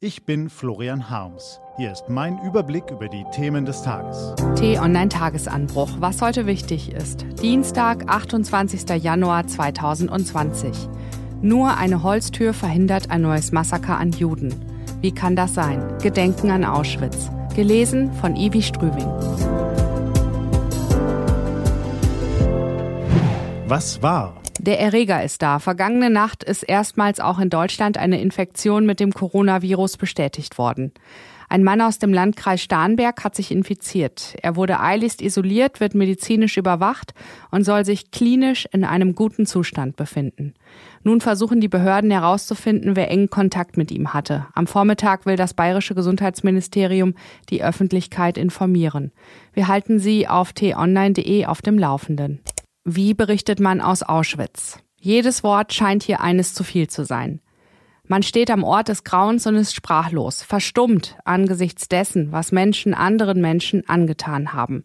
Ich bin Florian Harms. Hier ist mein Überblick über die Themen des Tages. T-Online-Tagesanbruch, was heute wichtig ist. Dienstag, 28. Januar 2020. Nur eine Holztür verhindert ein neues Massaker an Juden. Wie kann das sein? Gedenken an Auschwitz. Gelesen von Ivi Strüving. Was war? Der Erreger ist da. Vergangene Nacht ist erstmals auch in Deutschland eine Infektion mit dem Coronavirus bestätigt worden. Ein Mann aus dem Landkreis Starnberg hat sich infiziert. Er wurde eiligst isoliert, wird medizinisch überwacht und soll sich klinisch in einem guten Zustand befinden. Nun versuchen die Behörden herauszufinden, wer engen Kontakt mit ihm hatte. Am Vormittag will das bayerische Gesundheitsministerium die Öffentlichkeit informieren. Wir halten Sie auf t-online.de auf dem Laufenden. Wie berichtet man aus Auschwitz? Jedes Wort scheint hier eines zu viel zu sein. Man steht am Ort des Grauens und ist sprachlos, verstummt angesichts dessen, was Menschen anderen Menschen angetan haben.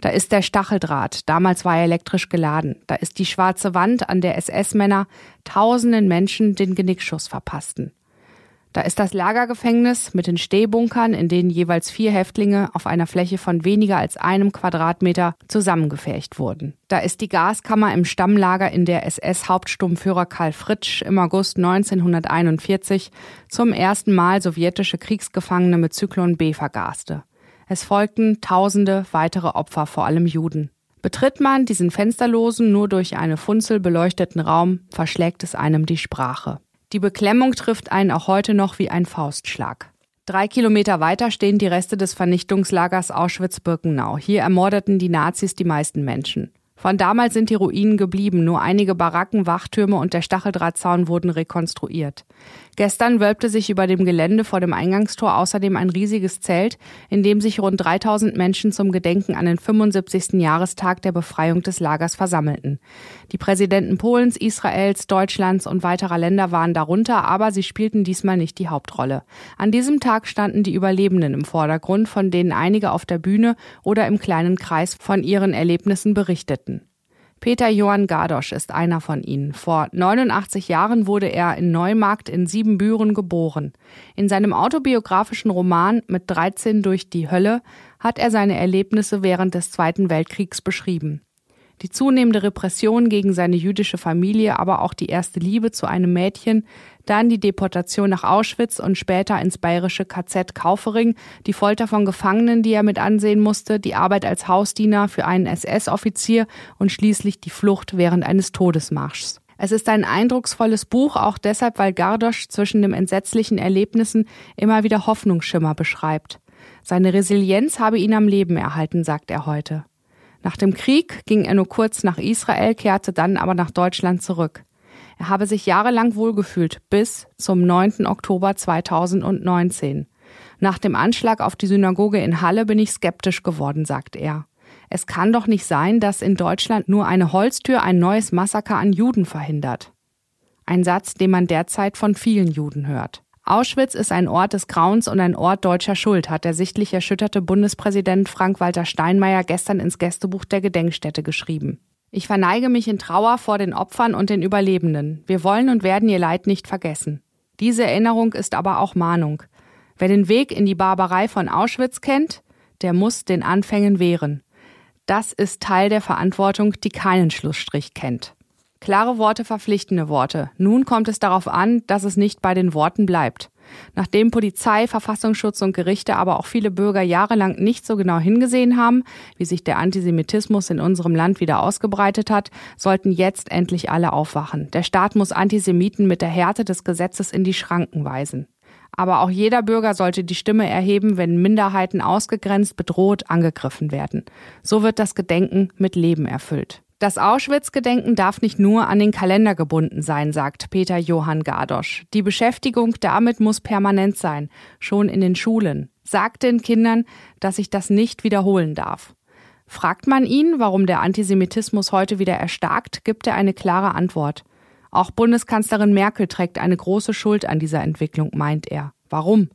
Da ist der Stacheldraht, damals war er elektrisch geladen. Da ist die schwarze Wand, an der SS-Männer tausenden Menschen den Genickschuss verpassten. Da ist das Lagergefängnis mit den Stehbunkern, in denen jeweils vier Häftlinge auf einer Fläche von weniger als einem Quadratmeter zusammengefercht wurden. Da ist die Gaskammer im Stammlager, in der SS-Hauptsturmführer Karl Fritsch im August 1941 zum ersten Mal sowjetische Kriegsgefangene mit Zyklon B vergaste. Es folgten tausende weitere Opfer, vor allem Juden. Betritt man diesen fensterlosen, nur durch eine Funzel beleuchteten Raum, verschlägt es einem die Sprache. Die Beklemmung trifft einen auch heute noch wie ein Faustschlag. Drei Kilometer weiter stehen die Reste des Vernichtungslagers Auschwitz-Birkenau. Hier ermordeten die Nazis die meisten Menschen. Von damals sind die Ruinen geblieben, nur einige Baracken, Wachtürme und der Stacheldrahtzaun wurden rekonstruiert. Gestern wölbte sich über dem Gelände vor dem Eingangstor außerdem ein riesiges Zelt, in dem sich rund 3000 Menschen zum Gedenken an den 75. Jahrestag der Befreiung des Lagers versammelten. Die Präsidenten Polens, Israels, Deutschlands und weiterer Länder waren darunter, aber sie spielten diesmal nicht die Hauptrolle. An diesem Tag standen die Überlebenden im Vordergrund, von denen einige auf der Bühne oder im kleinen Kreis von ihren Erlebnissen berichteten. Peter Johann Gardosch ist einer von ihnen. Vor 89 Jahren wurde er in Neumarkt in Siebenbüren geboren. In seinem autobiografischen Roman Mit 13 durch die Hölle hat er seine Erlebnisse während des Zweiten Weltkriegs beschrieben. Die zunehmende Repression gegen seine jüdische Familie, aber auch die erste Liebe zu einem Mädchen, dann die Deportation nach Auschwitz und später ins bayerische KZ Kaufering, die Folter von Gefangenen, die er mit ansehen musste, die Arbeit als Hausdiener für einen SS-Offizier und schließlich die Flucht während eines Todesmarschs. Es ist ein eindrucksvolles Buch, auch deshalb, weil Gardosch zwischen den entsetzlichen Erlebnissen immer wieder Hoffnungsschimmer beschreibt. Seine Resilienz habe ihn am Leben erhalten, sagt er heute. Nach dem Krieg ging er nur kurz nach Israel, kehrte dann aber nach Deutschland zurück. Er habe sich jahrelang wohlgefühlt bis zum 9. Oktober 2019. Nach dem Anschlag auf die Synagoge in Halle bin ich skeptisch geworden, sagt er. Es kann doch nicht sein, dass in Deutschland nur eine Holztür ein neues Massaker an Juden verhindert. Ein Satz, den man derzeit von vielen Juden hört. Auschwitz ist ein Ort des Grauens und ein Ort deutscher Schuld, hat der sichtlich erschütterte Bundespräsident Frank-Walter Steinmeier gestern ins Gästebuch der Gedenkstätte geschrieben. Ich verneige mich in Trauer vor den Opfern und den Überlebenden. Wir wollen und werden ihr Leid nicht vergessen. Diese Erinnerung ist aber auch Mahnung. Wer den Weg in die Barbarei von Auschwitz kennt, der muss den Anfängen wehren. Das ist Teil der Verantwortung, die keinen Schlussstrich kennt. Klare Worte, verpflichtende Worte. Nun kommt es darauf an, dass es nicht bei den Worten bleibt. Nachdem Polizei, Verfassungsschutz und Gerichte, aber auch viele Bürger jahrelang nicht so genau hingesehen haben, wie sich der Antisemitismus in unserem Land wieder ausgebreitet hat, sollten jetzt endlich alle aufwachen. Der Staat muss Antisemiten mit der Härte des Gesetzes in die Schranken weisen. Aber auch jeder Bürger sollte die Stimme erheben, wenn Minderheiten ausgegrenzt, bedroht, angegriffen werden. So wird das Gedenken mit Leben erfüllt. Das Auschwitz-Gedenken darf nicht nur an den Kalender gebunden sein, sagt Peter Johann Gardosch. Die Beschäftigung damit muss permanent sein, schon in den Schulen. Sagt den Kindern, dass sich das nicht wiederholen darf. Fragt man ihn, warum der Antisemitismus heute wieder erstarkt, gibt er eine klare Antwort. Auch Bundeskanzlerin Merkel trägt eine große Schuld an dieser Entwicklung, meint er. Warum?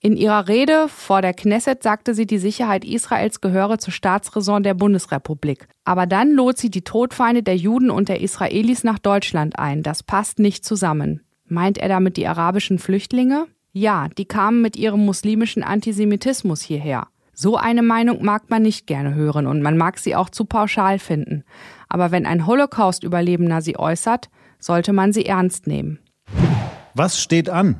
In ihrer Rede vor der Knesset sagte sie, die Sicherheit Israels gehöre zur Staatsräson der Bundesrepublik. Aber dann lot sie die Todfeinde der Juden und der Israelis nach Deutschland ein. Das passt nicht zusammen. Meint er damit die arabischen Flüchtlinge? Ja, die kamen mit ihrem muslimischen Antisemitismus hierher. So eine Meinung mag man nicht gerne hören und man mag sie auch zu pauschal finden. Aber wenn ein Holocaust-Überlebender sie äußert, sollte man sie ernst nehmen. Was steht an?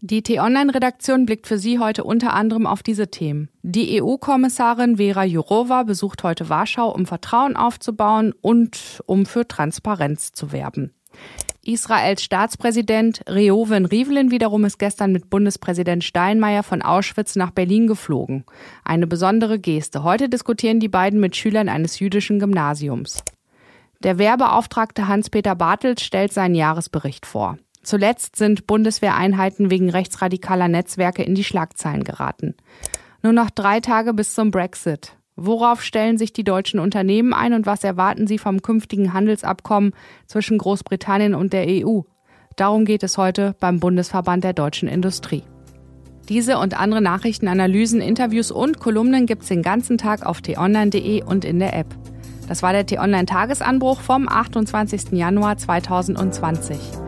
Die T-Online-Redaktion blickt für Sie heute unter anderem auf diese Themen. Die EU-Kommissarin Vera Jourova besucht heute Warschau, um Vertrauen aufzubauen und um für Transparenz zu werben. Israels Staatspräsident Reuven Rivlin wiederum ist gestern mit Bundespräsident Steinmeier von Auschwitz nach Berlin geflogen. Eine besondere Geste. Heute diskutieren die beiden mit Schülern eines jüdischen Gymnasiums. Der Wehrbeauftragte Hans-Peter Bartels stellt seinen Jahresbericht vor. Zuletzt sind Bundeswehreinheiten wegen rechtsradikaler Netzwerke in die Schlagzeilen geraten. Nur noch drei Tage bis zum Brexit. Worauf stellen sich die deutschen Unternehmen ein und was erwarten sie vom künftigen Handelsabkommen zwischen Großbritannien und der EU? Darum geht es heute beim Bundesverband der deutschen Industrie. Diese und andere Nachrichten, Analysen, Interviews und Kolumnen gibt's den ganzen Tag auf t-online.de und in der App. Das war der T-Online-Tagesanbruch vom 28. Januar 2020.